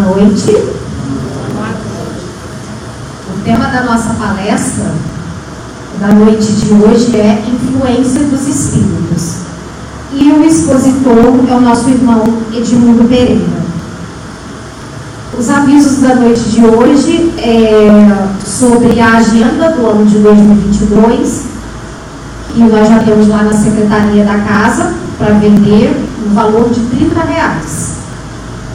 Noite. O tema da nossa palestra da noite de hoje é Influência dos Espíritos. E o expositor é o nosso irmão Edmundo Pereira. Os avisos da noite de hoje é sobre a agenda do ano de 2022, que nós já temos lá na Secretaria da Casa para vender no valor de 30 reais.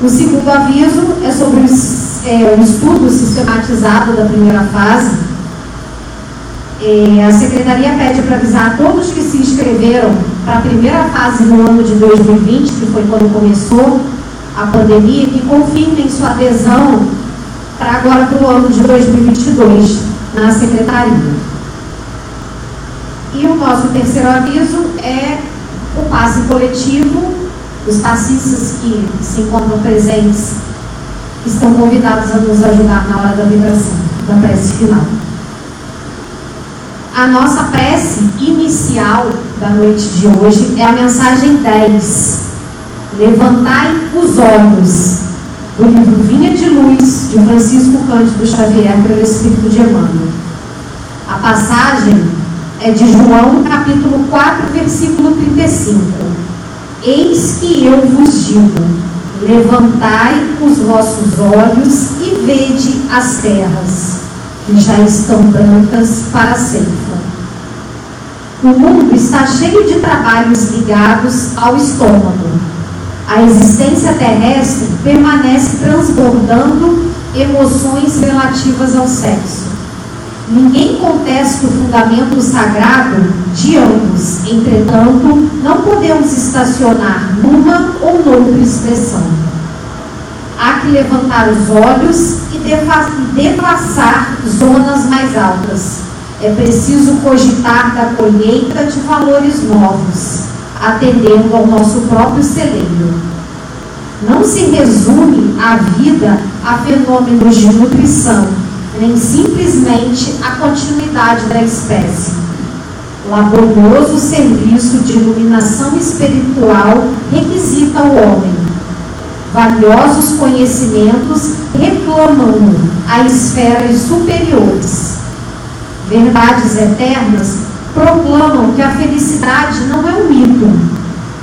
O segundo aviso é sobre o, é, o estudo sistematizado da primeira fase. É, a Secretaria pede para avisar a todos que se inscreveram para a primeira fase no ano de 2020, que foi quando começou a pandemia, que confirmem sua adesão para agora para o ano de 2022 na Secretaria. E o nosso terceiro aviso é o passe coletivo. Os taxistas que se encontram presentes estão convidados a nos ajudar na hora da vibração, da prece final. A nossa prece inicial da noite de hoje é a mensagem 10. Levantai os olhos, do livro Vinha de Luz, de Francisco Cândido Xavier, pelo Espírito de Emmanuel. A passagem é de João, capítulo 4, versículo 35. Eis que eu vos digo: levantai os vossos olhos e vede as terras, que já estão brancas para a ceifa. O mundo está cheio de trabalhos ligados ao estômago. A existência terrestre permanece transbordando emoções relativas ao sexo. Ninguém contesta o fundamento sagrado de ambos, entretanto, não podemos estacionar numa ou noutra expressão. Há que levantar os olhos e devassar zonas mais altas. É preciso cogitar da colheita de valores novos, atendendo ao nosso próprio celeiro. Não se resume a vida a fenômenos de nutrição nem simplesmente a continuidade da espécie. Laborioso serviço de iluminação espiritual requisita o homem. Valiosos conhecimentos reclamam a esferas superiores. Verdades eternas proclamam que a felicidade não é um mito,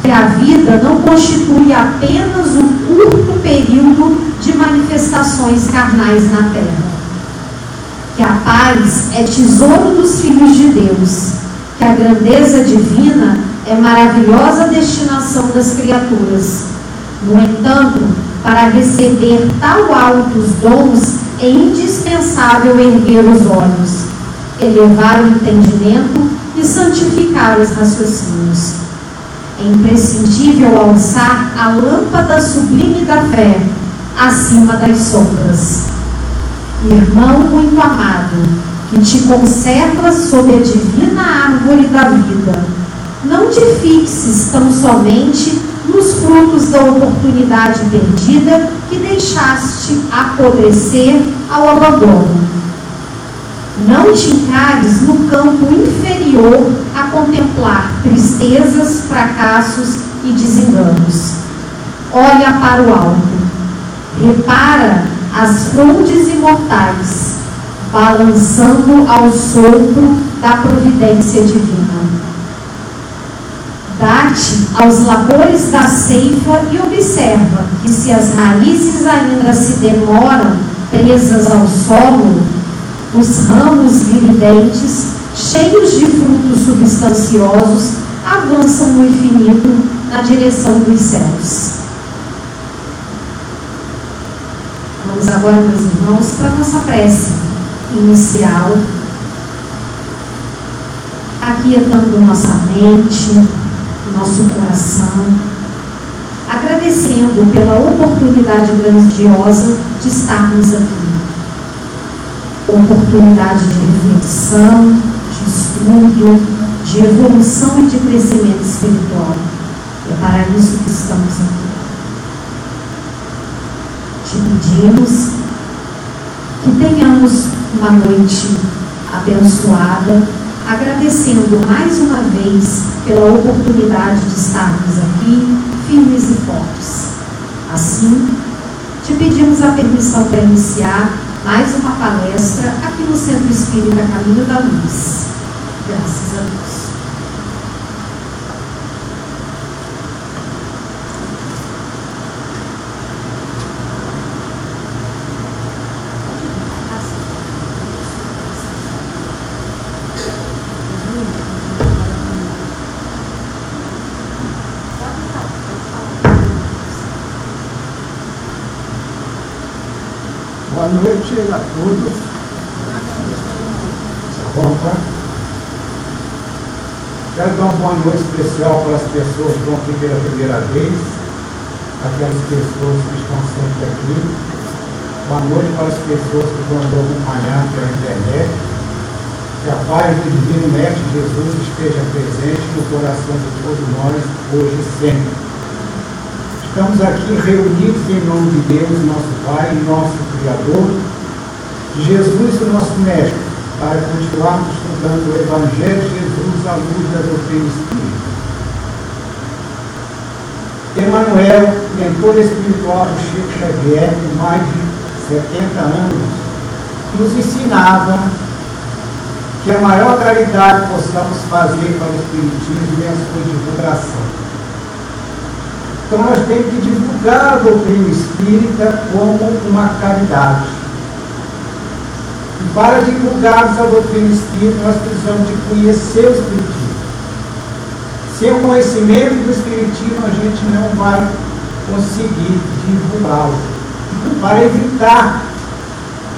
que a vida não constitui apenas um curto período de manifestações carnais na Terra que a paz é tesouro dos filhos de Deus, que a grandeza divina é maravilhosa destinação das criaturas. No entanto, para receber tal altos dons, é indispensável erguer os olhos, elevar o entendimento e santificar os raciocínios. É imprescindível alçar a lâmpada sublime da fé acima das sombras irmão muito amado, que te conserva sob a divina árvore da vida. Não te fixes tão somente nos frutos da oportunidade perdida que deixaste apodrecer ao abandono. Não te encares no campo inferior a contemplar tristezas, fracassos e desenganos. Olha para o alto. Repara as frondes imortais, balançando ao sopro da providência divina. Dá-te aos labores da ceifa e observa que se as raízes ainda se demoram presas ao solo, os ramos viridentes, cheios de frutos substanciosos, avançam no infinito na direção dos céus. Vamos agora, meus irmãos, para a nossa prece inicial. Aquietando nossa mente, nosso coração, agradecendo pela oportunidade grandiosa de estarmos aqui. Oportunidade de reflexão, de estudo, de evolução e de crescimento espiritual. É para isso que estamos aqui pedimos que tenhamos uma noite abençoada, agradecendo mais uma vez pela oportunidade de estarmos aqui firmes e fortes. Assim, te pedimos a permissão para iniciar mais uma palestra aqui no Centro Espírita Caminho da Luz. Graças a Deus. Boa noite a todos. Opa. Quero dar uma boa noite especial para as pessoas que estão aqui pela primeira vez, aquelas pessoas que estão sempre aqui. Boa noite para as pessoas que vão acompanhar pela internet. Que a paz do Divino Mestre Jesus esteja presente no coração de todos nós, hoje e sempre. Estamos aqui reunidos em nome de Deus, nosso Pai, nosso Criador, Jesus, o nosso Mestre, para continuarmos estudando o Evangelho de Jesus à luz da doutrina espírita. Emmanuel, mentor espiritual do Chico Xavier, por mais de 70 anos, nos ensinava que a maior caridade que possamos fazer para o Espiritismo é a sua divulgação. Então nós temos que divulgar a doutrina espírita como uma caridade. E para divulgarmos a doutrina espírita, nós precisamos de conhecer o Espiritismo. Sem o conhecimento do Espiritismo, a gente não vai conseguir divulgá-lo. Para evitar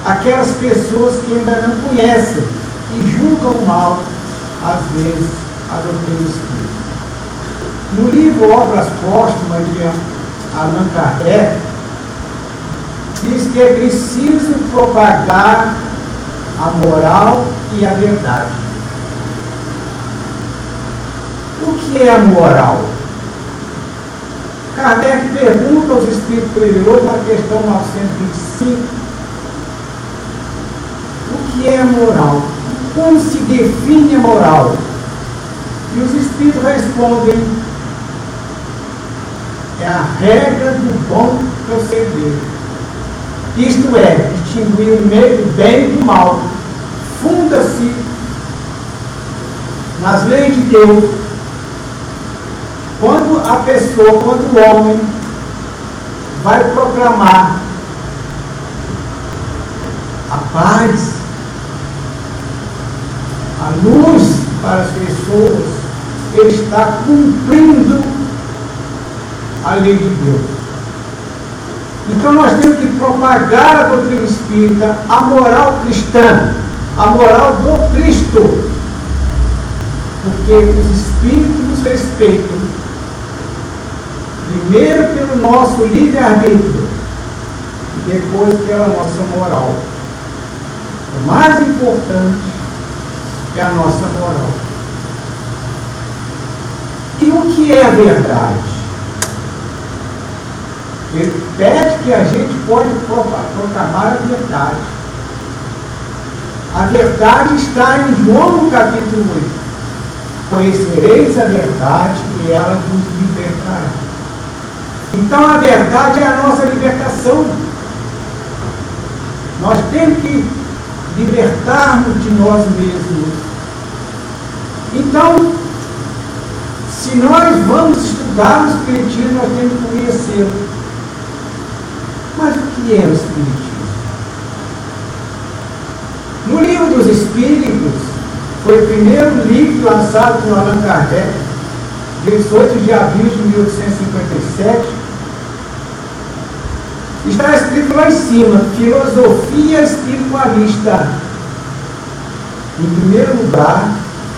aquelas pessoas que ainda não conhecem e julgam mal, às vezes, a doutrina espírita. No livro Obras Póstumas de Allan Kardec, diz que é preciso propagar a moral e a verdade. O que é a moral? Kardec pergunta aos espíritos superiores na questão 925 o que é a moral? Como se define a moral? E os espíritos respondem é a regra do bom proceder. Isto é, distinguir o bem do mal. Funda-se nas leis de Deus. Quando a pessoa, quando o homem vai proclamar a paz, a luz para as pessoas, ele está cumprindo a lei de Deus. Então nós temos que propagar a doutrina espírita, a moral cristã, a moral do Cristo. Porque os espíritos nos respeitam, primeiro pelo nosso livre-arbítrio, e depois pela nossa moral. O mais importante é a nossa moral. E o que é a verdade? Ele pede que a gente pode proclamar a verdade. A verdade está em João capítulo 8. Conhecereis a verdade e ela vos libertará. Então a verdade é a nossa libertação. Nós temos que libertarmos de nós mesmos. Então, se nós vamos estudar o Espiritismo, nós temos que conhecê-lo. Mas o que é o Espiritismo? No livro dos Espíritos, foi o primeiro livro lançado por Allan Kardec, 18 de abril de 1857. Está escrito lá em cima, filosofia espiritualista. Em primeiro lugar,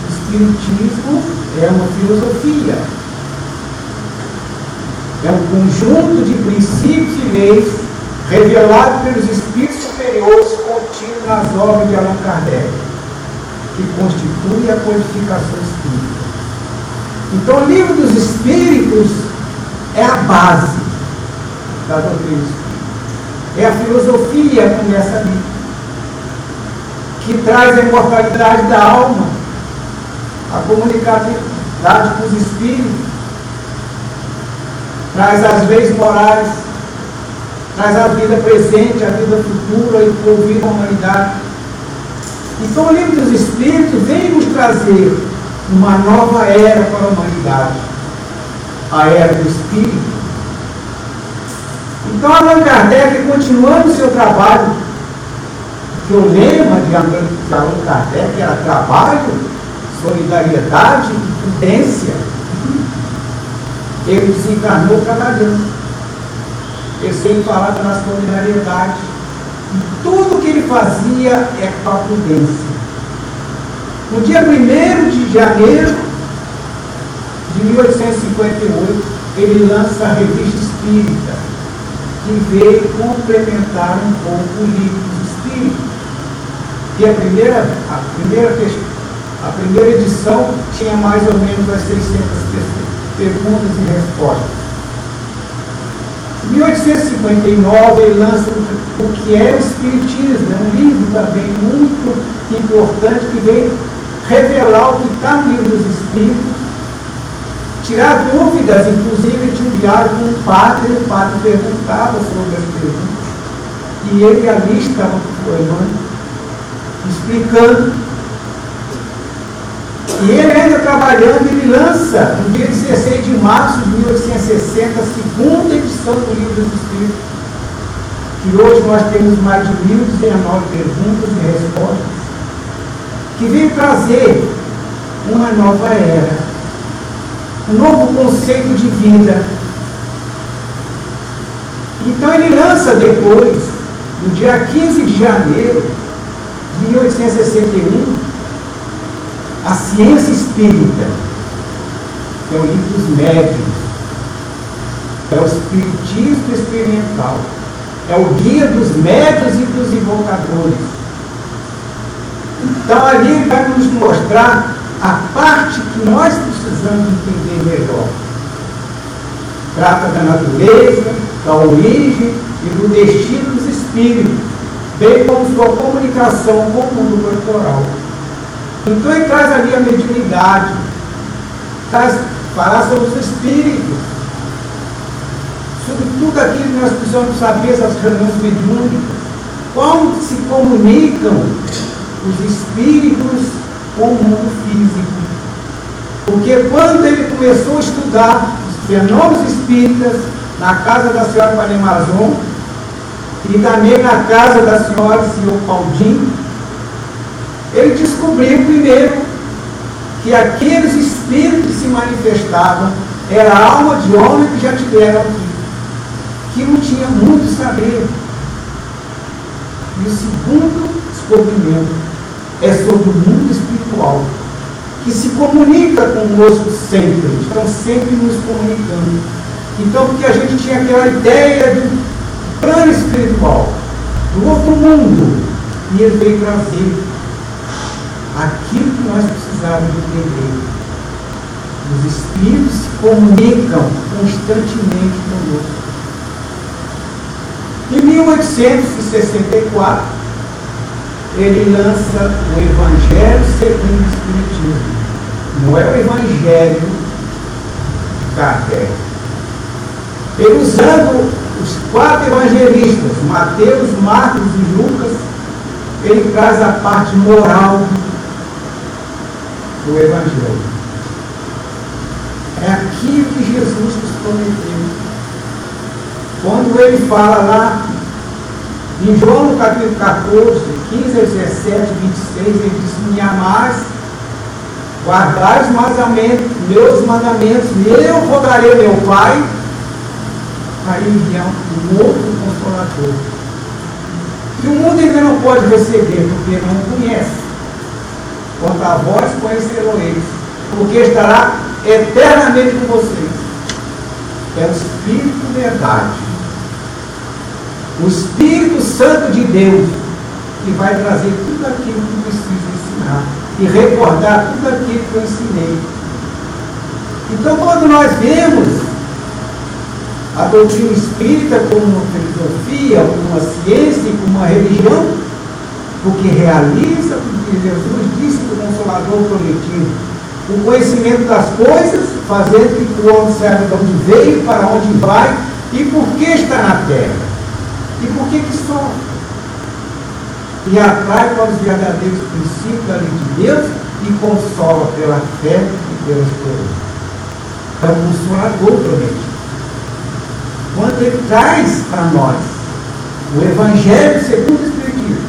o Espiritismo é uma filosofia. É um conjunto de princípios e leis revelados pelos espíritos superiores contidos nas obras de Allan Kardec, que constitui a codificação espírita. Então, o livro dos espíritos é a base da doutrina espírita. É a filosofia, começa ali, que traz a imortalidade da alma, a comunicabilidade com os espíritos, traz as leis morais, traz a vida presente, a vida futura e por vida a humanidade. Então o livro dos Espíritos vem nos trazer uma nova era para a humanidade, a era do Espírito. Então Allan Kardec, continuando o seu trabalho, que o lema de Allan Kardec era trabalho, solidariedade e prudência, ele desencarnou trabalhando. Ele sempre falava na solidariedade. E tudo que ele fazia é com a prudência. No dia 1 de janeiro de 1858, ele lança a revista Espírita, que veio complementar um pouco o livro dos Espíritos. E a primeira, a primeira, a primeira edição tinha mais ou menos as 600 perguntas e respostas. Em 1859 ele lança o que é o Espiritismo, é um livro também muito importante que vem revelar o que está no livro dos Espíritos, tirar dúvidas, inclusive de um diário com um padre, o padre perguntava sobre as perguntas, e ele ali estava poemando, explicando. E ele ainda trabalhando, ele lança, no dia 16 de março de 1860, a segunda edição do livro dos Espíritos, que hoje nós temos mais de 1.019 perguntas e respostas que veio trazer uma nova era, um novo conceito de vida. Então ele lança depois, no dia 15 de janeiro de 1861, a ciência espírita, que é o livro dos médicos, é o espiritismo experimental, é o guia dos médios e dos invocadores então ali ele vai nos mostrar a parte que nós precisamos entender melhor. Trata da natureza, da origem e do destino dos espíritos, bem como sua comunicação com o mundo corporal. Então ele traz ali a mediunidade, traz falar sobre os espíritos, sobre tudo aquilo que nós precisamos saber, essas reuniões mediúnicas, como se comunicam os espíritos com o mundo físico. Porque quando ele começou a estudar os fenômenos espíritas na casa da senhora Panemazon e também na casa da senhora senhor Pauldin, ele descobriu primeiro que aqueles espíritos que se manifestavam era a alma de homem que já tiveram aqui, que não tinha muito saber. E o segundo descobrimento é sobre o mundo espiritual, que se comunica conosco sempre, estão sempre nos comunicando. Então, porque a gente tinha aquela ideia do plano espiritual, do outro mundo, e ele veio trazer aquilo que nós precisávamos entender. Os espíritos se comunicam constantemente conosco. Em 1864, ele lança o Evangelho segundo o Espiritismo. Não é o Evangelho Kardec. Ele usando os quatro evangelistas, Mateus, Marcos e Lucas, ele traz a parte moral do Evangelho. É aquilo que Jesus nos prometeu. Quando ele fala lá em João, no capítulo 14, 15 a 17, 26, ele diz: Me amais, guardai os mandamentos, meus mandamentos, e eu rogarei meu Pai, para enviar um outro consolador. Que o mundo ainda não pode receber, porque não conhece. Quanto a vós, conhecerão eles, porque estará eternamente com vocês. É o Espírito Verdade o Espírito Santo de Deus, que vai trazer tudo aquilo que precisa ensinar e recordar tudo aquilo que eu ensinei. Então, quando nós vemos a doutrina espírita como uma filosofia, como uma ciência, como uma religião, porque realiza o que Jesus disse do Consolador coletivo, o conhecimento das coisas, fazendo que o homem saiba de onde veio, para onde vai e por que está na terra. E por que que sofre? E atrai para os verdadeiros princípios da lei de Deus e consola pela fé e pela esperança. É um consolador prometido. Quando ele traz para nós o Evangelho segundo o Espiritismo,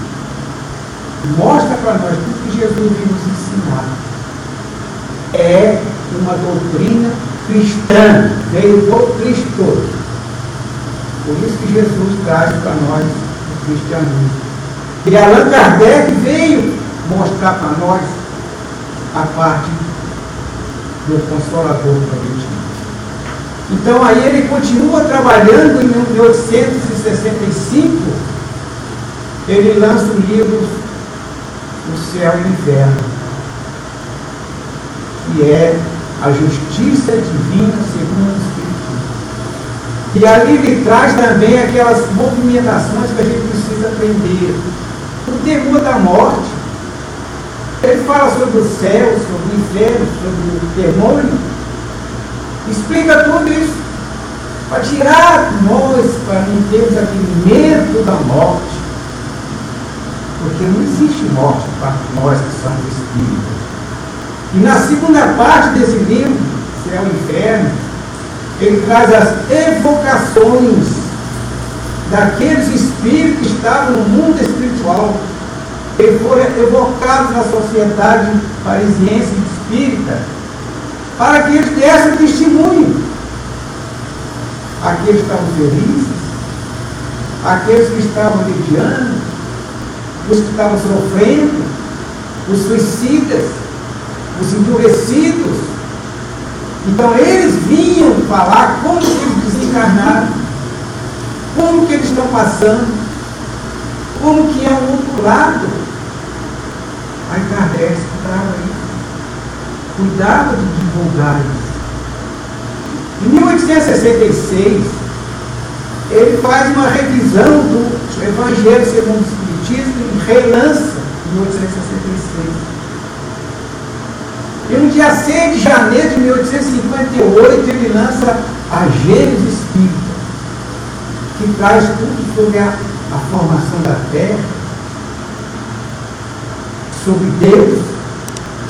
mostra para nós tudo que Jesus nos ensinar. É uma doutrina cristã, veio do Cristo. Por isso que Jesus traz para nós o cristianismo. E Allan Kardec veio mostrar para nós a parte do Consolador prometido. Então aí ele continua trabalhando em 1865, ele lança o livro O Céu e o Inferno, que é a justiça divina segundo o Espiritismo. E ali ele traz também aquelas movimentações que a gente precisa aprender. O temor da morte, ele fala sobre o céu, sobre o inferno, sobre o demônio. Explica tudo isso. Para tirar nós, para não termos aquele medo da morte. Porque não existe morte para nós que somos espíritos. E na segunda parte desse livro, Céu e Inferno, ele traz as evocações daqueles espíritos que estavam no mundo espiritual eles foram evocados na sociedade parisiense espírita para que eles dessem testemunho. Aqueles que estavam felizes, aqueles que estavam mediando, os que estavam sofrendo, os suicidas, os endurecidos. Então eles vinham falar como que eles desencarnaram, como que eles estão passando, como que é o outro lado. Aí Kardec escutava isso. Cuidava de divulgar isso. Em 1866, ele faz uma revisão do Evangelho segundo o Espiritismo e relança em 1866. E no dia 6 de janeiro de 1858 ele lança a Gênesis Espírita, que traz tudo sobre a, a formação da Terra, sobre Deus,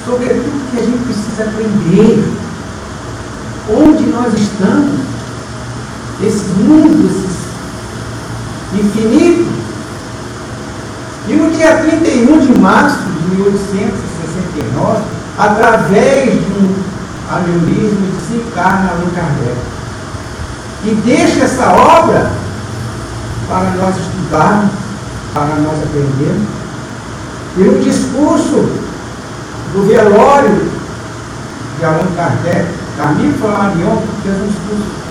sobre tudo que a gente precisa aprender. Onde nós estamos, esse mundo, esses infinito. E no dia 31 de março de 1869, através de um aneurisma, se encarna Allan Kardec. E deixa essa obra para nós estudarmos, para nós aprendermos e no discurso do velório de Allan Kardec, Camille Flammarion fez um discurso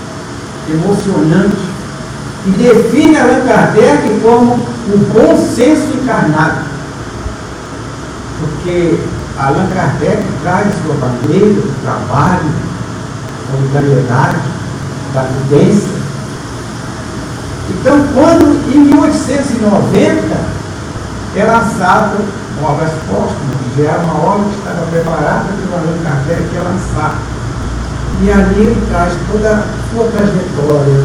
emocionante e define Allan Kardec como o bom senso encarnado. Porque Allan Kardec traz sua bandeira do trabalho, solidariedade, da prudência. Então, quando em 1890 é lançado obras póstumas, que já era uma obra que estava preparada pelo Allan Kardec é lançar. E ali ele traz toda a sua trajetória,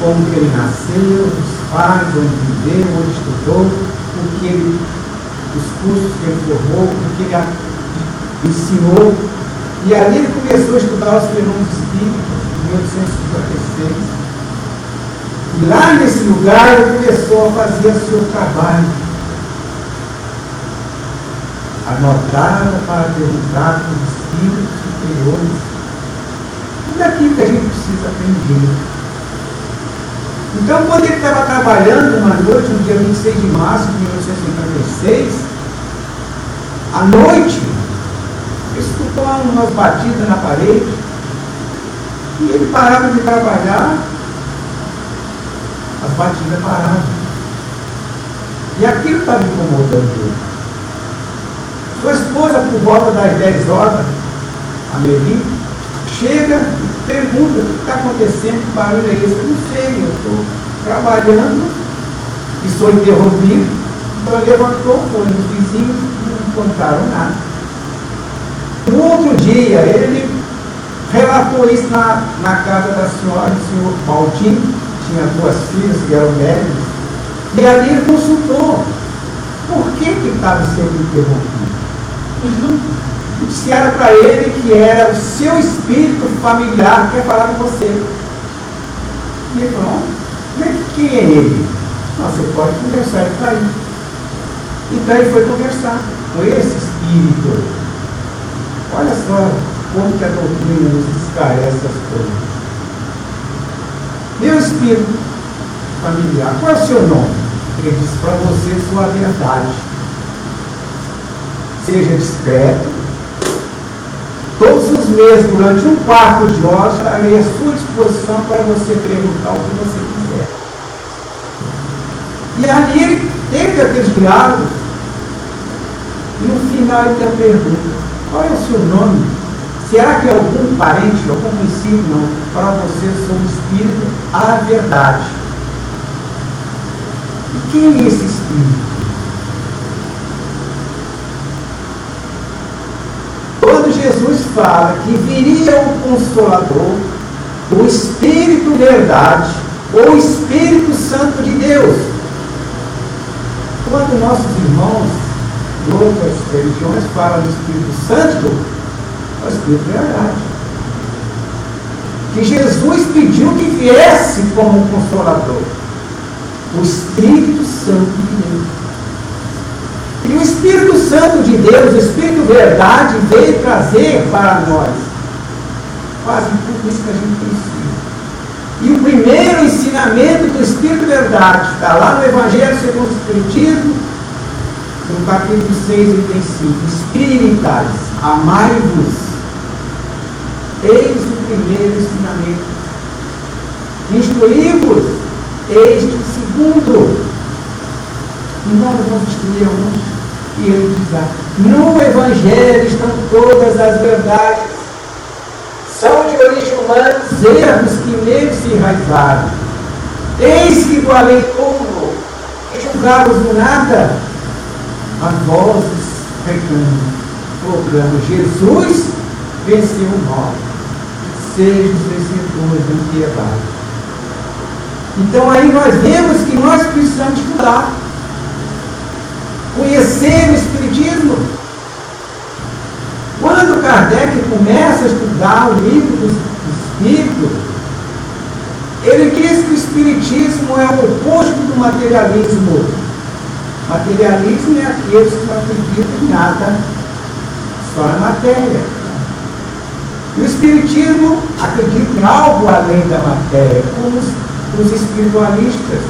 como que ele nasceu, os pais, onde viveu, onde estudou, o que ele, os cursos que ele formou, o que ele ensinou. E ali ele começou a estudar os fenômenos espíritos, em 1856. E lá nesse lugar ele começou a fazer o seu trabalho. Anotava para perguntar para os espíritos superiores tudo aquilo que a gente precisa aprender. Então, quando ele estava trabalhando uma noite, no dia 26 de março de 1956, à noite, ele escutou umas batidas na parede, e ele parava de trabalhar as batidas paravam. E aquilo estava incomodando ele. Sua esposa, por volta das 10 horas, a Meli, chega pergunta o que está acontecendo, que barulho é esse? Eu não sei, eu estou trabalhando e sou interrompido. Então levantou, foi nos vizinhos, não encontraram nada. No outro dia, ele relatou isso na, na casa da senhora, do senhor Baldinho, tinha duas filhas que eram médicos, e ali ele consultou. Por que estava sendo interrompido? Disseram para ele que era o seu espírito familiar que quer falar com você. E ele falou, que quem é ele? Não, você pode conversar, ele está aí. Então ele foi conversar com esse espírito. Olha só como que a doutrina nos esclarece essas coisas. Meu espírito familiar, qual é o seu nome? Ele disse para você sua verdade. Seja discreto. Meses, durante um quarto de hora, estarei à sua disposição para você perguntar o que você quiser. E ali ele teve aquele diálogo. E no final ele tem a pergunta: qual é o seu nome? Será que é algum parente, algum conhecido? Não. Para você, sou um espírito, a verdade. E quem é esse espírito? Quando Jesus fala que viria o Consolador, o Espírito Verdade, ou Espírito Santo de Deus, quando nossos irmãos de outras religiões falam do Espírito Santo, é o Espírito Verdade. Que Jesus pediu que viesse como um Consolador, o Espírito Santo de Deus. E o Espírito Santo de Deus, o Espírito Verdade, veio trazer para nós quase tudo isso que a gente precisa. E o primeiro ensinamento do Espírito Verdade está lá no Evangelho segundo o Espiritismo, no capítulo 6, item 5. Espíritas, amai-vos. Eis o primeiro ensinamento. Instruí-vos. Eis o segundo. E nós vamos instruir alguns. E diz lá, no Evangelho estão todas as verdades são de origem humana os erros que neles se enraizaram. Eis que do além túmulo, que julgavos no nada, as vozes reclamam, proclamam, Jesus venceu o mal. Seja os vencedores da piedade. Então aí nós vemos que nós precisamos estudar. Conhecer o Espiritismo, quando Kardec começa a estudar o livro do Espírito, ele diz que o Espiritismo é o oposto do materialismo. Materialismo é aqueles que não acreditam em nada, só na matéria. O Espiritismo acredita em algo além da matéria, como os, os espiritualistas.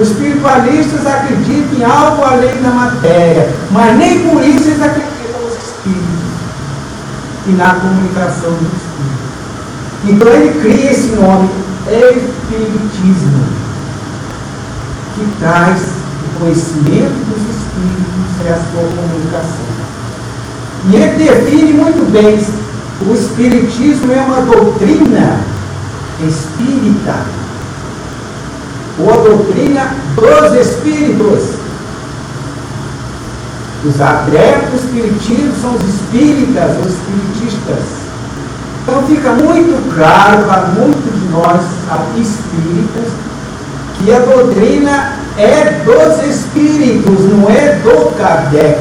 Os espiritualistas acreditam em algo além da matéria, mas nem por isso eles acreditam e na comunicação do Espírito. Então ele cria esse nome, Espiritismo, que traz o conhecimento dos Espíritos e a sua comunicação. E ele define muito bem, o Espiritismo é uma doutrina espírita, ou a doutrina dos Espíritos. Os adeptos espiritistas são os espíritas ou espiritistas. Então fica muito claro para muitos de nós espíritas que a doutrina é dos espíritos, não é do Kardec.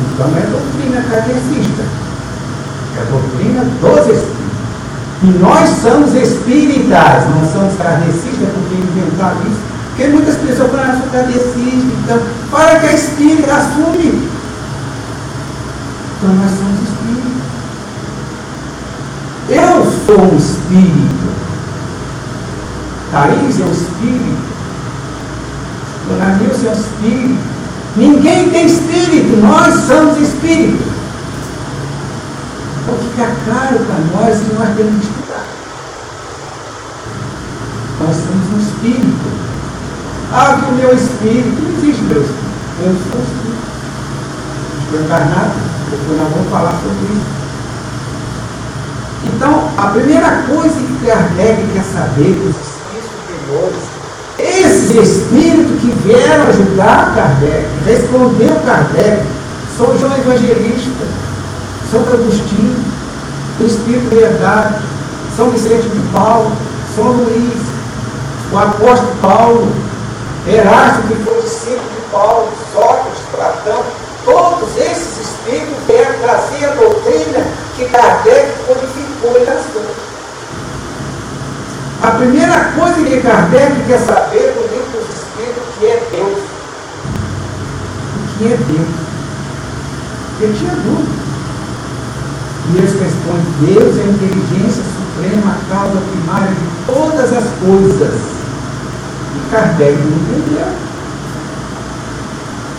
Então é doutrina kardecista, é doutrina dos espíritos. E nós somos espíritas, não somos kardecistas porque inventaram isso. Porque muitas pessoas falam, ah, sou kardecista, então, para que a espírita assume. Então nós somos espíritos. Eu sou um espírito. Thaís é um espírito. Dona Nilce é um espírito. Ninguém tem espírito, nós somos espíritos. Então fica claro para nós que nós temos que estudar. Nós somos um espírito. Ah, que o meu espírito, não existe meu espírito. Eu sou espírito. Estou encarnado, depois nós vamos falar sobre isso. Então, a primeira coisa que Kardec quer saber dos espíritos superiores, esses espíritos que vieram ajudar Kardec, respondeu Kardec, São João Evangelista, Santo Agostinho, o Espírito de Verdade, São Vicente de Paulo, São Luís, o apóstolo Paulo, Erasto, que foi discípulo de Paulo, Sócrates, Platão, todos esses espíritos vieram trazer a doutrina que Kardec codificou e nasceu. A primeira coisa que Kardec quer saber no livro dos Espíritos que é Deus. O que é Deus? Ele tinha dúvida. E eles respondem, Deus é a inteligência suprema, a causa primária de todas as coisas. E Kardec não entendeu.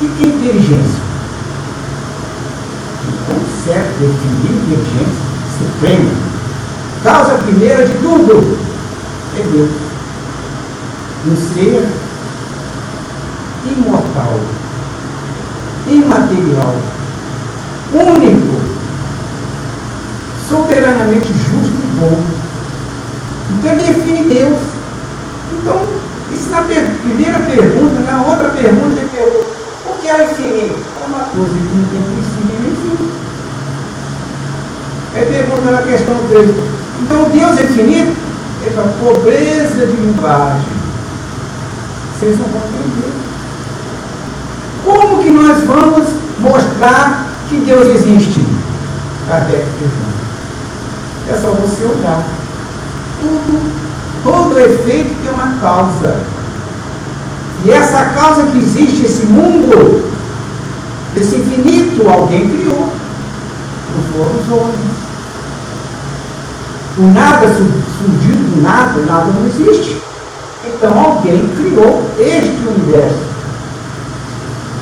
O que é inteligência? consegue definir inteligência suprema. Causa primeira de tudo é Deus. Um ser imortal, imaterial, único, soberanamente justo e bom. Então define Deus. Então, isso na primeira pergunta, na outra pergunta ele pergunta, o que é infinito? É uma coisa que não tem fim. Aí pergunta na questão 3. Então Deus é infinito? Ele fala, pobreza de linguagem. Vocês não vão entender. Como que nós vamos mostrar que Deus existe? Kardec pergunta. É só você olhar. Tudo, todo efeito tem uma causa. E essa causa que existe, esse mundo, esse infinito, alguém criou. Não foram os homens. O nada surgiu do nada, nada não existe. Então alguém criou este universo.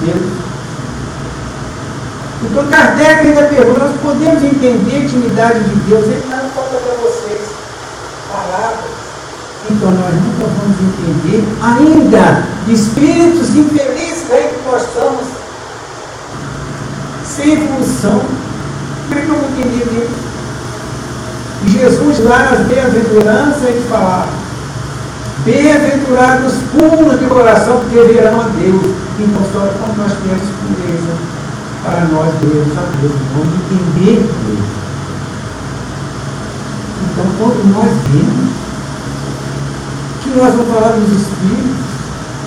Deus. Então Kardec ainda pergunta, nós podemos entender a intimidade de Deus? Ele não falta para vocês palavras. Então nós nunca vamos entender ainda espíritos infelizes aí que nós estamos sem evolução. Como que eu Jesus lá nas bem-aventuranças ele falava, bem-aventurados puros de coração, porque verão a Deus. Então só quando nós temos pureza para nós vermos a Deus, vamos entender Deus. Então quando nós vemos que nós vamos falar dos Espíritos,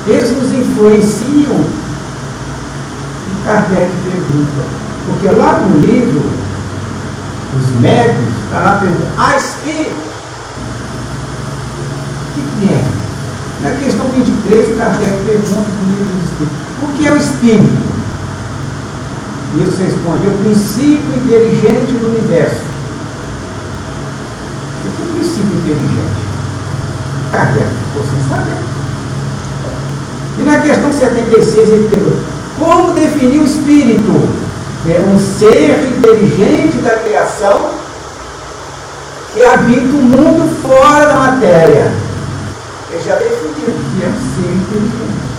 eles nos influenciam. E Kardec pergunta, porque lá no livro os médicos, está lá perguntando, ah, espírito? O que, que é? Na questão 23, o Kardec pergunta para o livro do Espírito, o que é o Espírito? E respondem, é o princípio inteligente do universo. O que é o princípio inteligente? Ficou sem saber. E na questão 76 ele pergunta, como definir o Espírito? é um ser inteligente da criação que habita o mundo fora da matéria. Ele já definiu que é um ser inteligente.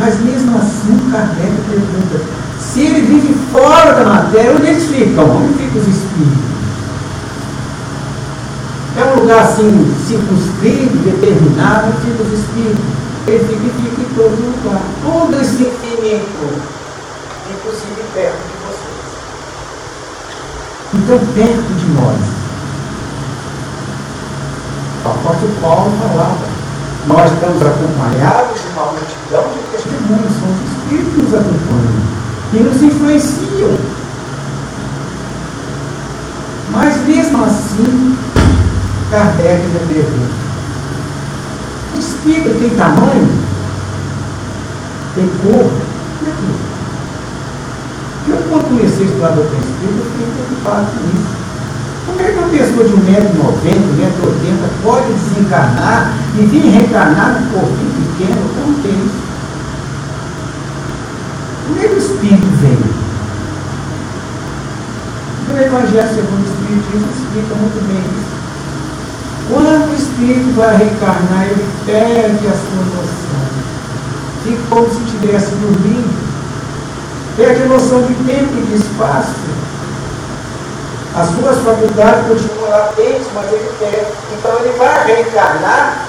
Mas mesmo assim, Kardec pergunta: se ele vive fora da matéria, onde eles ficam? Onde ficam os espíritos? É um lugar assim, circunscrito, determinado, onde ficam os espíritos ele fica em todo lugar. Todo esse infinito, inclusive perto de vocês. Então, perto de nós. O apóstolo Paulo falava, nós estamos acompanhados de uma multidão de testemunhos, são os Espíritos que nos acompanham, que nos influenciam. Mas mesmo assim, Kardec ainda pergunta, espírito tem tamanho, tem cor, e aquilo. Eu, quando comecei a estudar doutrina espírita, eu fiquei preocupado com isso. Como é que uma pessoa de 1,90m, 1,80m pode desencarnar e vir reencarnar num corpinho pequeno? Como tem? Como é que o espírito vem? O Evangelho segundo o Espiritismo explica muito bem isso. Quando o espírito vai reencarnar, ele perde a sua noção. Fica como se estivesse dormindo. Perde a noção de tempo e de espaço. As suas faculdades continuam latentes, mas ele perde. Então ele vai reencarnar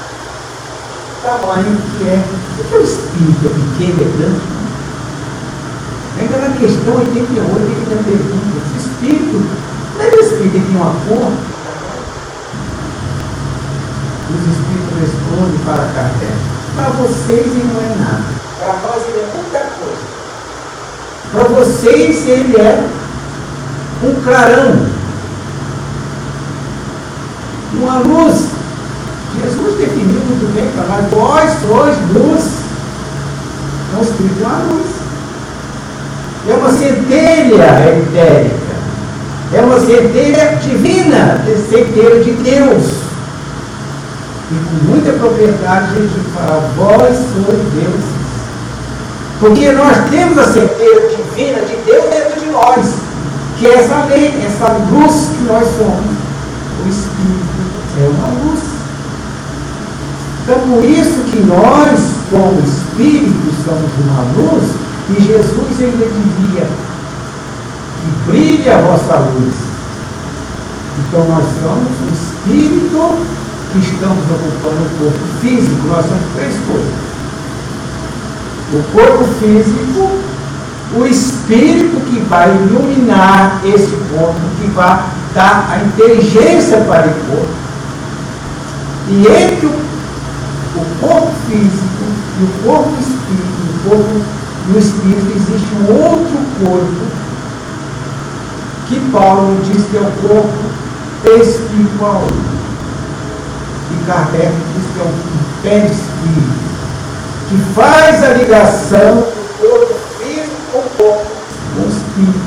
tamanho que é. O que é o espírito? É pequeno, é grande? Ainda na questão 88, ele ainda pergunta: o espírito, não é o espírito que tem uma cor? os Espíritos respondem para Kardec. Para vocês ele não é nada. Para nós ele é muita coisa. Para vocês ele é um clarão. Uma luz. Jesus definiu muito bem para nós. Vós sois luz. Então o Espírito é uma luz. É uma centelha etérica. É uma centelha divina, centelha de Deus. E com muita propriedade Jesus fala, vós sois deuses. Porque nós temos a certeza divina de Deus dentro de nós, que é essa lei, essa luz que nós somos. O Espírito é uma luz. Então, por isso que nós, como Espírito, somos uma luz, e Jesus ainda dizia que brilhe a vossa luz. Então, nós somos o Espírito que estamos ocupando o corpo físico, nós somos três coisas. O corpo físico, o espírito que vai iluminar esse corpo, que vai dar a inteligência para o corpo. E entre o, o corpo físico e o corpo espírito, o corpo e o espírito, existe um outro corpo que Paulo diz que é o corpo espiritual. E Kardec diz que é um perispírito, que faz a ligação do corpo físico com o corpo, com o espírito,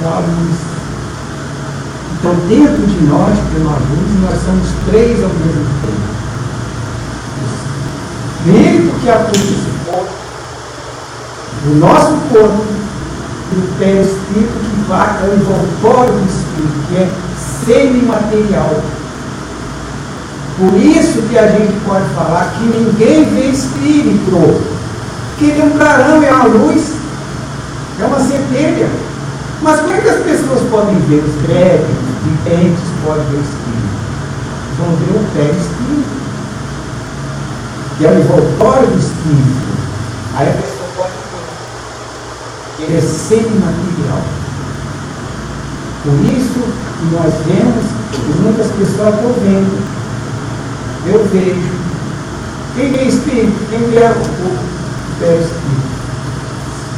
com a luz. Então, dentro de nós uma luz nós somos três ao mesmo tempo. O espírito que atua esse corpo, o nosso corpo, e o perispírito que vai ao envoltório do espírito, que é semimaterial por isso que a gente pode falar que ninguém vê espírito. Que ele é um clarão, é uma luz, é uma centelha. Mas como é que as pessoas podem ver os créditos, videntes podem ver o espírito? Vão ver o pé espírito, que é o envoltório do espírito. Aí a pessoa é semimaterial. Por isso que nós vemos, e muitas pessoas estão vendo, eu vejo. Quem vê espírito? Quem vê o, o espírito?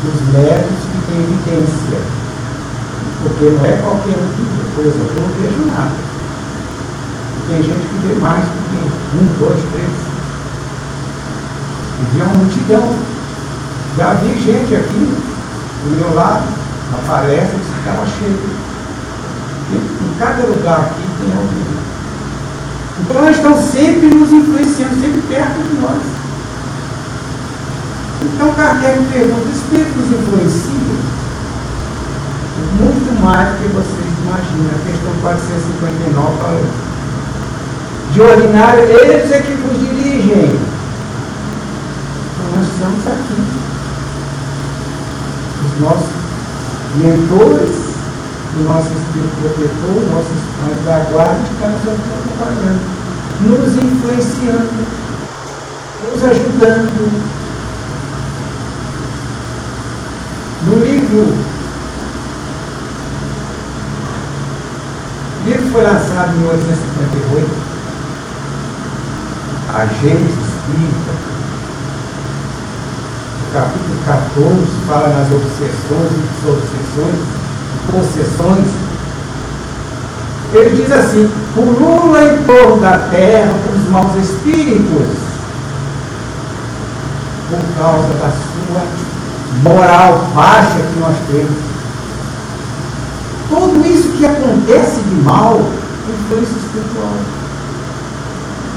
Os médicos que têm evidência. Porque não é qualquer um que. Por exemplo, eu não vejo nada. Tem gente que vê mais do que um, dois, três. E vê uma multidão. Já vi gente aqui, do meu lado, na palestra, estava cheio. Em cada lugar aqui tem alguém. Então elas estão sempre nos influenciando, sempre perto de nós. Então Kardec pergunta, o Espírito nos influencia? Muito mais do que vocês imaginam. A questão 459 fala De ordinário, eles é que vos dirigem. Então nós estamos aqui. Os nossos mentores o nosso Espírito protetor, o nosso anjo da guarda, está nos acompanhando, nos influenciando, nos ajudando. No livro, o livro foi lançado em 1858, a Gênesis Espírita, capítulo 14 fala nas obsessões e desobsessões concessões, ele diz assim: pulula em torno da terra os maus espíritos, por causa da sua moral baixa que nós temos. Tudo isso que acontece de mal influência espiritual.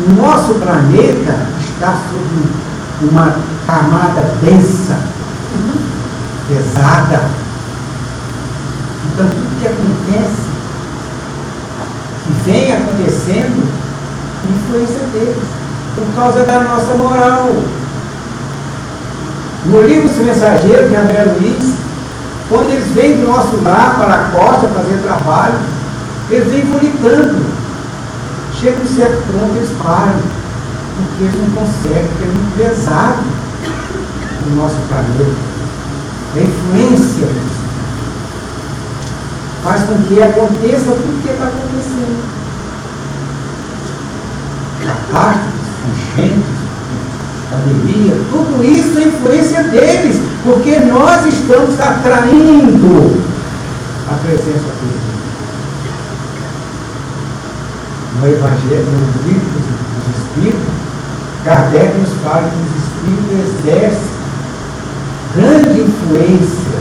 O nosso planeta está sob uma camada densa, pesada, então, tudo que acontece, que vem acontecendo, influência deles, por causa da nossa moral. No livro Os Mensageiros, de André Luiz, quando eles vêm do nosso lar para a costa fazer trabalho, eles vêm vomitando. Chega um certo ponto, eles param, porque eles não conseguem, porque é muito pesado no nosso planeta. A influência faz com que aconteça tudo o que está acontecendo. catástrofes, fugentes, pandemia, tudo isso é influência deles, porque nós estamos atraindo a presença deles. No Evangelho, no livro dos Espíritos, Kardec nos fala que os Espíritos exercem grande influência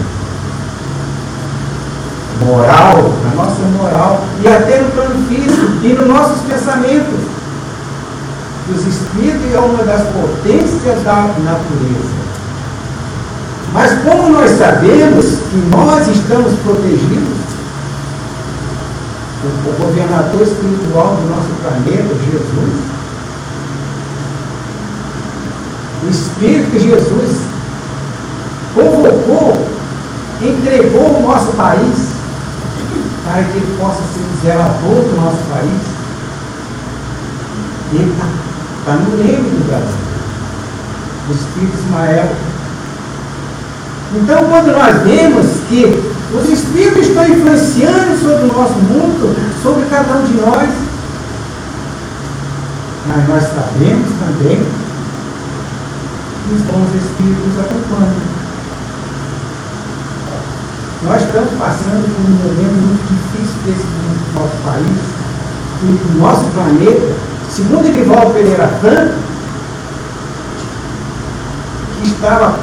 moral, na nossa moral, e até no plano físico, e nos nossos pensamentos. Os espíritos é uma das potências da natureza. Mas como nós sabemos que nós estamos protegidos, o governador espiritual do nosso planeta, Jesus, o Espírito de Jesus convocou, entregou o nosso país para que ele possa ser o zelador do nosso país. Ele está tá no leme do Brasil, o Espírito Ismael. Então, quando nós vemos que os Espíritos estão influenciando sobre o nosso mundo, sobre cada um de nós, mas nós sabemos também que os bons Espíritos acompanham. Nós estamos passando por um momento muito difícil desse nosso país, no nosso planeta. Segundo Edivaldo Pereira Franco, que estava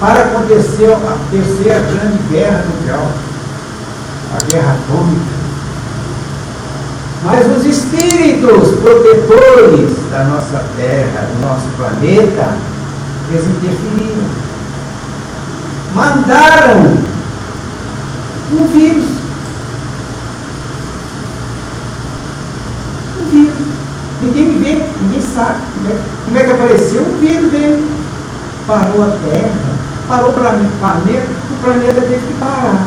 para acontecer a terceira grande guerra mundial, a guerra atômica. Mas os espíritos protetores da nossa terra, do nosso planeta, eles interferiram. Mandaram um vírus. Um vírus. Ninguém me vê, ninguém sabe como é, como é que apareceu. Um vírus dele. Parou a Terra, parou o planeta, o planeta teve que parar.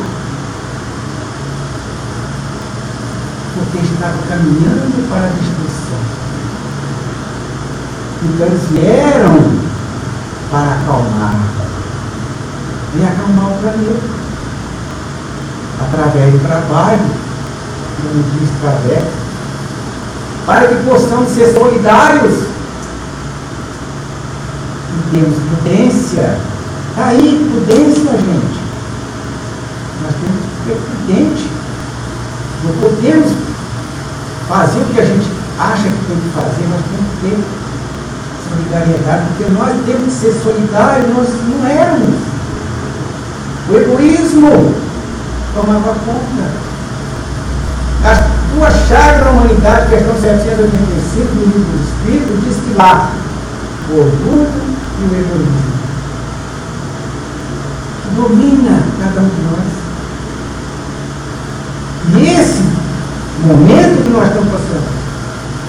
Porque estava caminhando para a destruição. Então eles vieram para acalmar. E acalmar o planeta através do trabalho, como diz Kardec, para que possamos ser solidários e temos prudência. Está aí, prudência, gente. Nós temos que ser prudentes. Não podemos fazer o que a gente acha que tem que fazer, nós temos que ter solidariedade, porque nós temos que ser solidários, nós não éramos. O egoísmo tomava conta. As duas chaves da humanidade, questão 785 do livro do Espírito, diz que lá o orgulho e o egoísmo domina cada um de nós. E esse momento que nós estamos passando,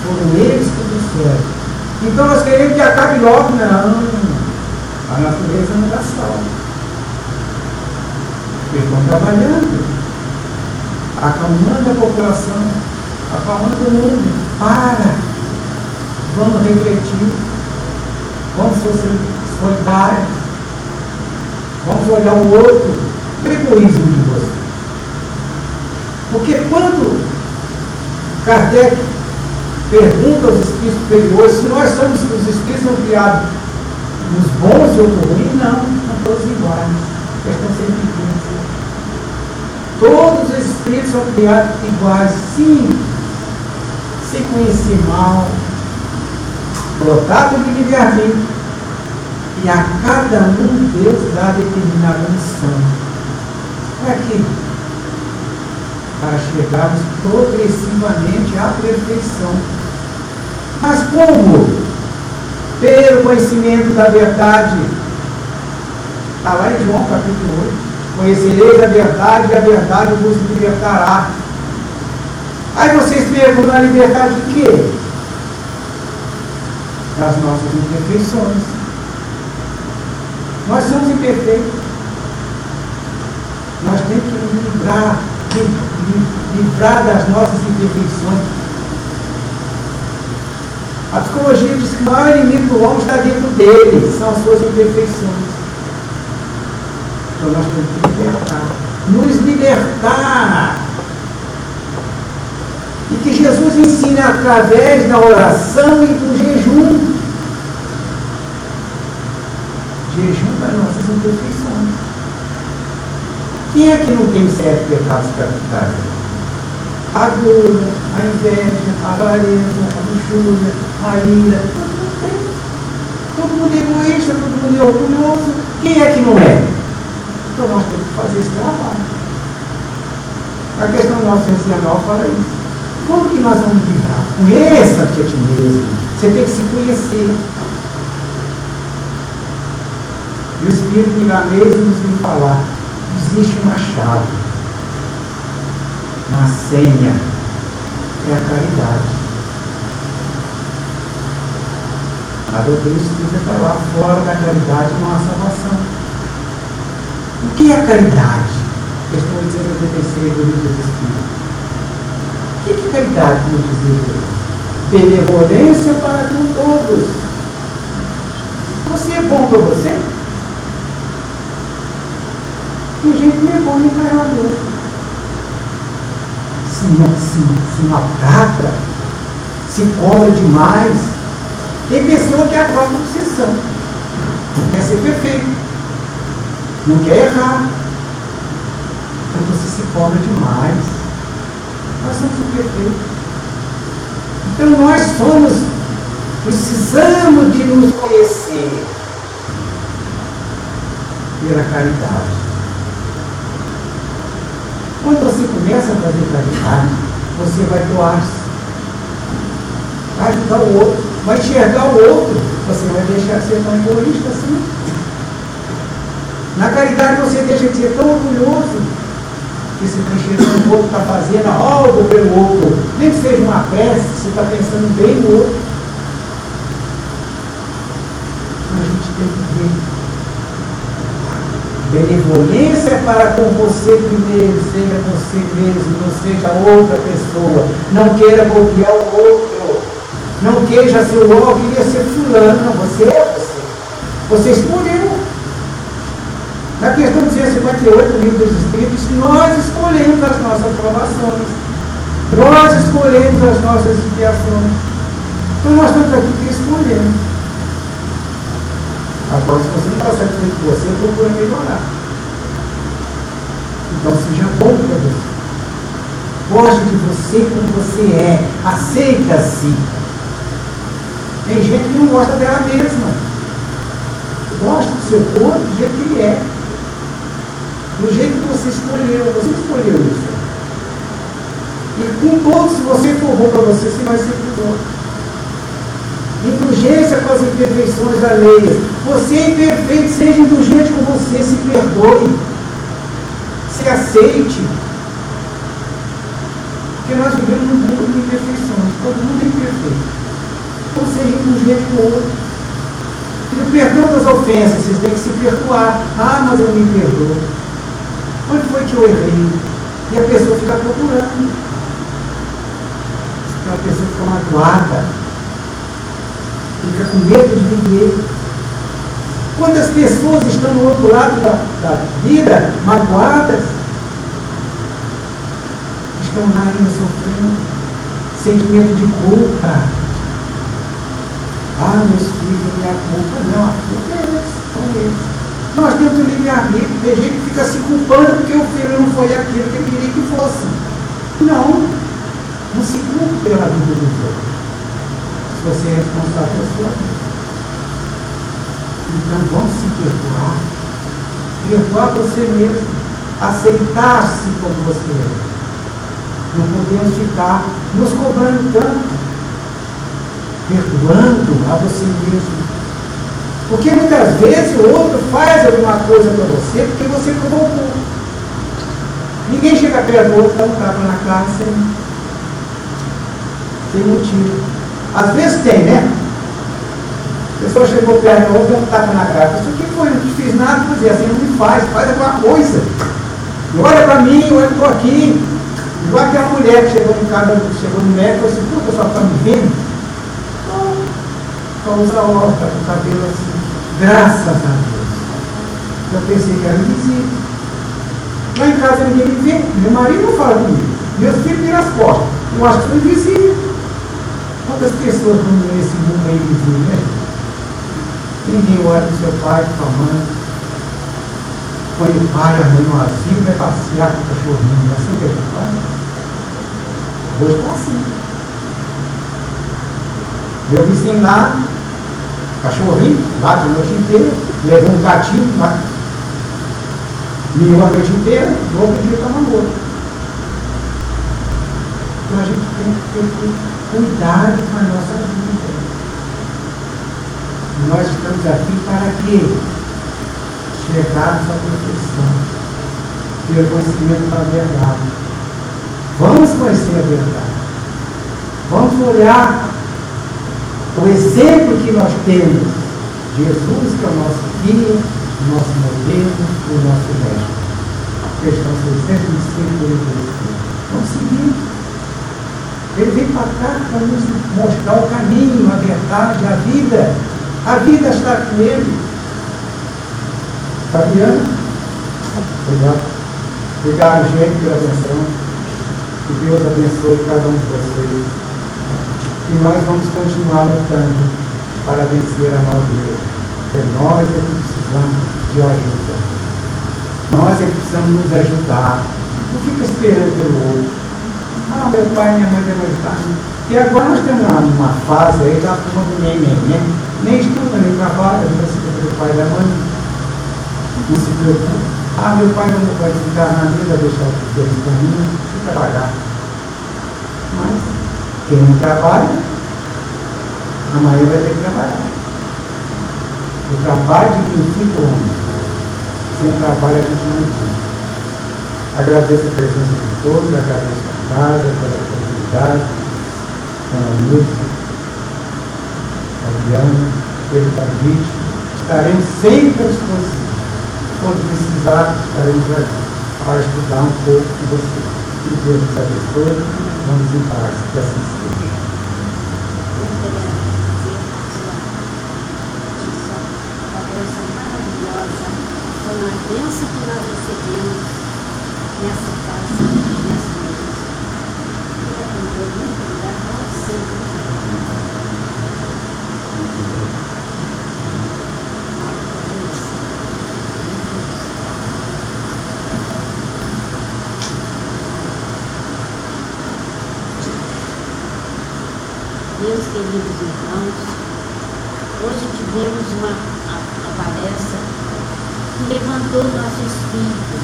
foram eles que disseram. Então nós queremos que acabe logo. Não, a natureza não dá salvo. Eles estão trabalhando, acalmando a população, acalmando o mundo. Para! Vamos refletir. Vamos ser solidários. Vamos olhar o outro. O egoísmo de você. Porque quando Kardec pergunta aos espíritos superiores se nós somos, os espíritos são criados os bons e os ruins, não, são todos iguais. Eles estão sempre Todos os espíritos são criados iguais, sim, sem conhecer mal, dotado de livre-arbítrio. E a cada um Deus dá determinada missão. Para quê? Para chegarmos progressivamente à perfeição. Mas como? Pelo conhecimento da verdade. Está lá em João capítulo 8. Conhecereis a verdade e a verdade vos libertará. Aí vocês perguntam, a liberdade de quê? Das nossas imperfeições. Nós somos imperfeitos. Nós temos que nos livrar, livrar das nossas imperfeições. A psicologia diz que o maior inimigo do homem está dentro dele, são as suas imperfeições. Então nós temos que libertar. Nos libertar. E que Jesus ensina através da oração e do jejum. Jejum para nossas imperfeições. Quem é que não tem sete pecados capitais? A gula, a inveja, a avareza, a luxúria, a ira. Todo mundo é egoísta, todo mundo é orgulhoso. Quem é que não é? Então nós temos que fazer esse trabalho. A questão do nosso ancianal fala isso. Como que nós vamos lidar? Conheça-te a ti mesmo. Você tem que se conhecer. E o Espírito Milanês nos vem falar existe uma chave, uma senha, é a caridade. A doutrina espírita está lá fora da caridade não há salvação. O que é caridade? Questão 886 do livro dos Espíritos. O que é caridade, como dizia Benevolência para com todos. Você é bom para você? Tem gente que é bom nem para Deus. Se, se, se maltrata, se cobra demais. Tem pessoa que é a própria obsessão. Não quer ser perfeito. Não quer errar. Então você se cobra demais. Nós somos imperfeitos. Então nós somos, precisamos de nos conhecer pela caridade. Quando você começa a fazer caridade, você vai doar-se. Vai ajudar o outro, vai enxergar o outro. Você vai deixar de ser tão egoísta assim. Na caridade você deixa de ser tão orgulhoso que você está enxergando o outro está fazendo algo pelo outro. Nem que seja uma prece, você está pensando bem no outro. A gente tem que ver Benevolência para com você primeiro, seja você mesmo, não seja outra pessoa. Não queira copiar o outro. Não ser o outro, queria ser fulano. Não, você é você. Você escolheu. Na questão 258 do livro dos Espíritos, nós escolhemos as nossas provações. Nós escolhemos as nossas expiações. Então nós estamos aqui escolhendo. Agora, se você não está satisfeito com você, procura melhorar. Então, seja bom para você. Goste de você como você é. Aceita-se. Tem gente que não gosta dela mesma. Gosta do seu corpo do jeito que ele é. Do jeito que você escolheu. Você escolheu isso. E com todos, se você for bom para você, você vai ser bom indulgência com as imperfeições alheias. Você é imperfeito, seja indulgente com você, se perdoe, se aceite. Porque nós vivemos num mundo de imperfeições, todo mundo é imperfeito. Então seja indulgente com o outro. E perdão das ofensas, vocês têm que se perdoar. Ah, mas eu me perdoo. Onde foi que eu errei? E a pessoa fica procurando. A pessoa fica magoada fica com medo de viver. Quantas pessoas estão no outro lado da, da vida, magoadas, estão lá ainda sofrendo, sentimento de culpa. Ah, meus filhos, minha culpa. Não, a culpa é eles, são eles. Nós temos o livre-arbítrio, tem gente que fica se culpando porque o filho não foi aquilo que queria que fosse. Não, não se culpe pela vida dos outros você é responsável pela sua vida. Então vamos se perdoar. Perdoar você mesmo. Aceitar-se como você é. Não podemos ficar nos cobrando tanto. Perdoando a você mesmo. Porque muitas vezes o outro faz alguma coisa para você porque você provocou. Ninguém chega perto do outro dá um tapa na cara sem, sem motivo. Às vezes tem, né? A pessoa chegou perto do outro, deu um tapa na cara. Isso que foi? Não te fiz nada, dizer assim, não me faz, faz alguma coisa. E olha para mim, eu estou aqui. Igual aquela mulher que chegou no casa, chegou no médico e falou assim, pô, pessoal está me vendo? Então, usa óculos, tá com o cabelo assim. Graças a Deus. Eu pensei que era invisível. Lá em casa ninguém me vê. Meu marido não fala comigo. Meus filhos viram as costas. Eu acho que foi invisível. Quantas pessoas nesse mundo é invisível, né? Ninguém olha para o seu pai, para sua mãe. Põe o pai, a mãe no asilo, vai passear com o cachorrinho. Assim que a gente faz. Hoje está assim. Eu me lá, cachorrinho, lá de noite inteira, levou um gatinho lá, miou a noite inteira, no outro dia estava morto. Então a gente tem que ter cuidado com a nossa vida. Nós estamos aqui para quê? Chegarmos à perfeição, ter conhecimento da verdade. Vamos conhecer a verdade. Vamos olhar o exemplo que nós temos. Jesus, que é o nosso guia, o nosso modelo, o nosso mestre. Questão 605 Vamos seguir. Ele vem para cá para nos mostrar o caminho, a verdade, a vida. A vida está com ele. Fabiana? Obrigado. Obrigado, gente, pela atenção. Que Deus abençoe cada um de vocês. E nós vamos continuar lutando para vencer a nós mesmos. É nós é que precisamos de ajuda. Nós é que precisamos nos ajudar. Não fica esperando pelo outro. Ah, meu pai e minha mãe ajudar. E agora nós temos uma, uma fase aí da turma do nem, nem, nem. Nem estuda, nem trabalha, não se preocupa o pai e a mãe. Não se preocupa. Ah, meu pai não vai ficar na vida, deixar o filho no caminho, fica trabalhar. Mas quem não trabalha, amanhã vai ter que trabalhar. O trabalho de 25 anos. Sem trabalho a gente não tem. Agradeço a presença de todos, agradeço a casa pela oportunidade com a Lúcia, a Diana, pelo convite. Estaremos sempre à disposição. Quando precisar, estaremos aqui para estudar um pouco com você. Que Deus nos abençoe. Vamos em paz, que assim seja. Foi uma bênção que nós recebemos nessa casa, nessa noite. Fica com Deus, muito obrigada a você. Meus queridos irmãos, hoje tivemos uma a, a palestra que levantou o nosso espírito.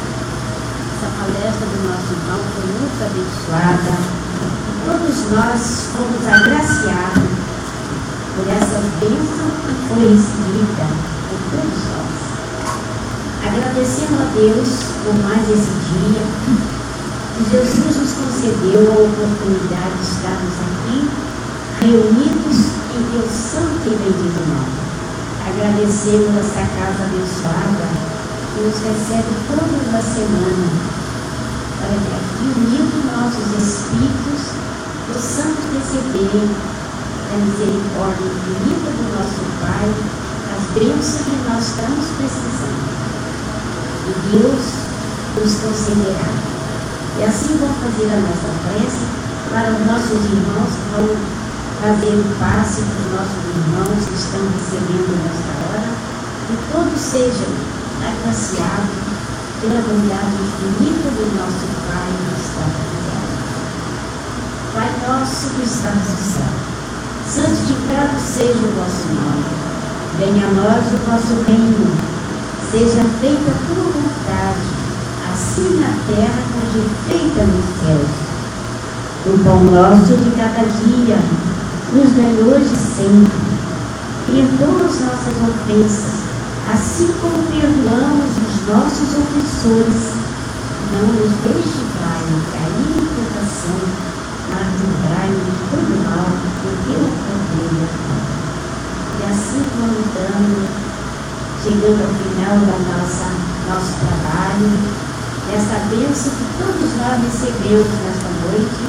Essa palestra do nosso irmão foi muito abençoada. Nós fomos agraciados por essa bênção que foi recebida por todos nós. Agradecendo a Deus por mais esse dia, que Jesus nos concedeu a oportunidade de estarmos aqui, reunidos em Deus Santo e bendito nome. Agradecendo essa casa abençoada que nos recebe todas as semanas, para que aqui unidos nossos espíritos possamos receber a misericórdia infinita do nosso Pai, as bênçãos que nós estamos precisando. E Deus nos concederá. E assim vamos fazer a nossa prece para os nossos irmãos que vão fazer o passe para os nossos irmãos que estão recebendo nesta hora. Que todos sejam agraciados pela bondade infinita do nosso Pai que está. Pai nosso que estás no céu, santificado seja o vosso nome. Venha a nós o vosso reino. Seja feita a tua vontade, assim na terra como feita nos céus. O pão nosso de cada dia nos dai hoje sempre. Perdoa as nossas ofensas, assim como perdoamos os nossos ofensores. Não nos deixe, Pai, cair em tentação, livrai-nos de todo mal, porque teu poder E assim vamos dando, chegando ao final da nossa nosso trabalho, essa bênção que todos nós recebemos nesta noite,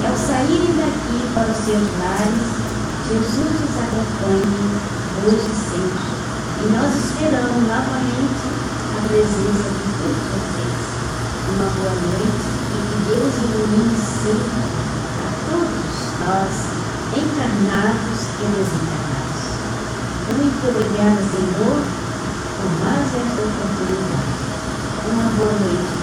e ao saírem daqui para os seus lares, Jesus os acompanhe hoje e sempre. E nós esperamos novamente a presença de todos vocês. Uma boa noite e que Deus ilumine sempre nós, encarnados e desencarnados. Muito obrigada, Senhor, por mais esta oportunidade. Uma boa noite